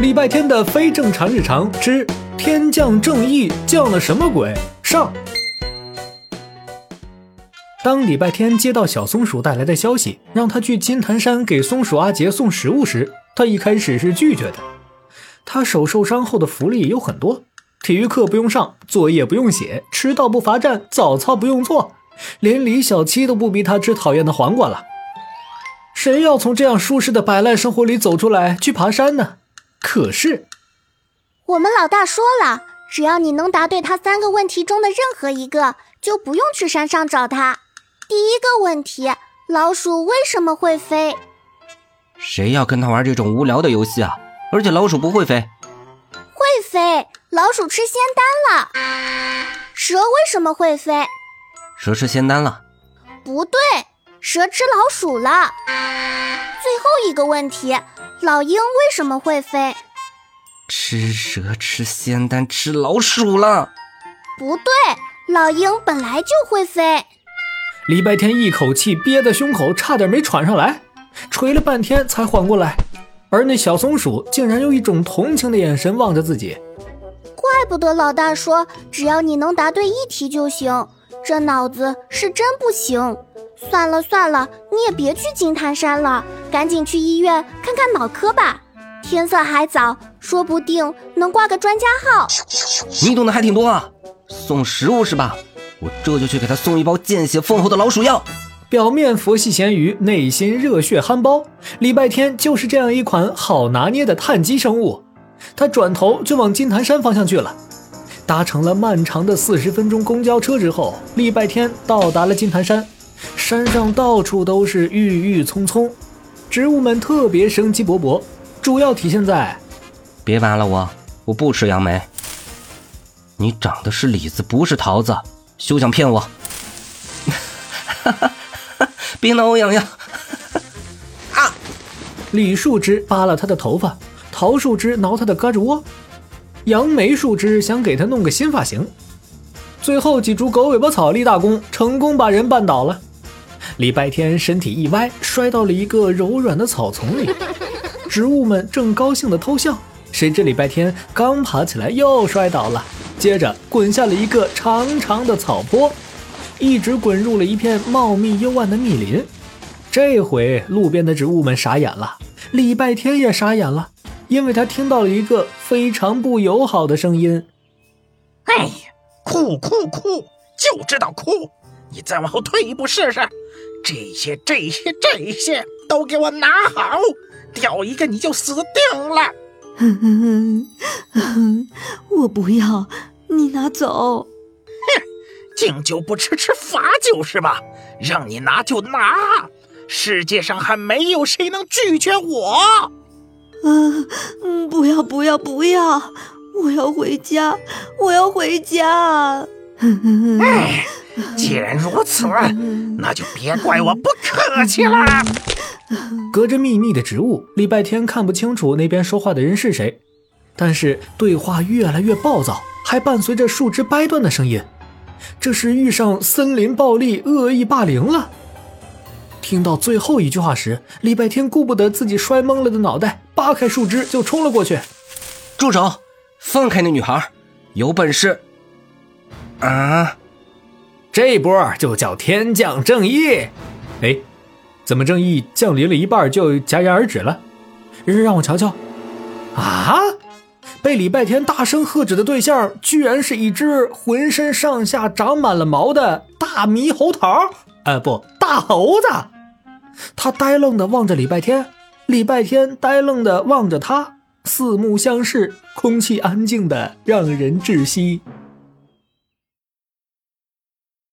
礼拜天的非正常日常之天降正义降了什么鬼？上。当礼拜天接到小松鼠带来的消息，让他去金坛山给松鼠阿杰送食物时，他一开始是拒绝的。他手受伤后的福利有很多，体育课不用上，作业不用写，迟到不罚站，早操不用做，连李小七都不逼他吃讨厌的黄瓜了。谁要从这样舒适的摆烂生活里走出来去爬山呢？可是，我们老大说了，只要你能答对他三个问题中的任何一个，就不用去山上找他。第一个问题：老鼠为什么会飞？谁要跟他玩这种无聊的游戏啊？而且老鼠不会飞，会飞。老鼠吃仙丹了。蛇为什么会飞？蛇吃仙丹了。不对，蛇吃老鼠了。最后一个问题：老鹰为什么会飞？吃蛇吃仙丹吃老鼠了。不对，老鹰本来就会飞。礼拜天一口气憋在胸口，差点没喘上来，捶了半天才缓过来。而那小松鼠竟然用一种同情的眼神望着自己。怪不得老大说，只要你能答对一题就行。这脑子是真不行。算了算了，你也别去金坛山了，赶紧去医院看看脑科吧。天色还早，说不定能挂个专家号。你懂得还挺多啊，送食物是吧？我这就去给他送一包见血封喉的老鼠药。表面佛系咸鱼，内心热血憨包。礼拜天就是这样一款好拿捏的碳基生物。他转头就往金坛山方向去了。搭乘了漫长的四十分钟公交车之后，礼拜天到达了金坛山。山上到处都是郁郁葱葱，植物们特别生机勃勃，主要体现在……别玩了，我我不吃杨梅。你长的是李子，不是桃子。休想骗我！哈哈，别挠我痒痒！啊！李树枝扒了他的头发，桃树枝挠他的胳肢窝，杨梅树枝想给他弄个新发型，最后几株狗尾巴草立大功，成功把人绊倒了。礼拜天身体一歪，摔到了一个柔软的草丛里，植物们正高兴地偷笑，谁知礼拜天刚爬起来又摔倒了。接着滚下了一个长长的草坡，一直滚入了一片茂密幽暗的密林。这回路边的植物们傻眼了，礼拜天也傻眼了，因为他听到了一个非常不友好的声音：“哎呀，哭哭哭，就知道哭！你再往后退一步试试，这些这些这些都给我拿好，掉一个你就死定了。”我不要，你拿走。哼，敬酒不吃吃罚酒是吧？让你拿就拿，世界上还没有谁能拒绝我。嗯，不要不要不要，我要回家，我要回家。哎，既然如此，那就别怪我不客气了。隔着密密的植物，礼拜天看不清楚那边说话的人是谁，但是对话越来越暴躁，还伴随着树枝掰断的声音。这是遇上森林暴力、恶意霸凌了。听到最后一句话时，礼拜天顾不得自己摔懵了的脑袋，扒开树枝就冲了过去。住手！放开那女孩！有本事！啊！这波就叫天降正义！哎。怎么正义降临了一半就戛然而止了？让我瞧瞧。啊！被礼拜天大声喝止的对象，居然是一只浑身上下长满了毛的大猕猴桃。呃，不，大猴子。他呆愣的望着礼拜天，礼拜天呆愣的望着他，四目相视，空气安静的让人窒息。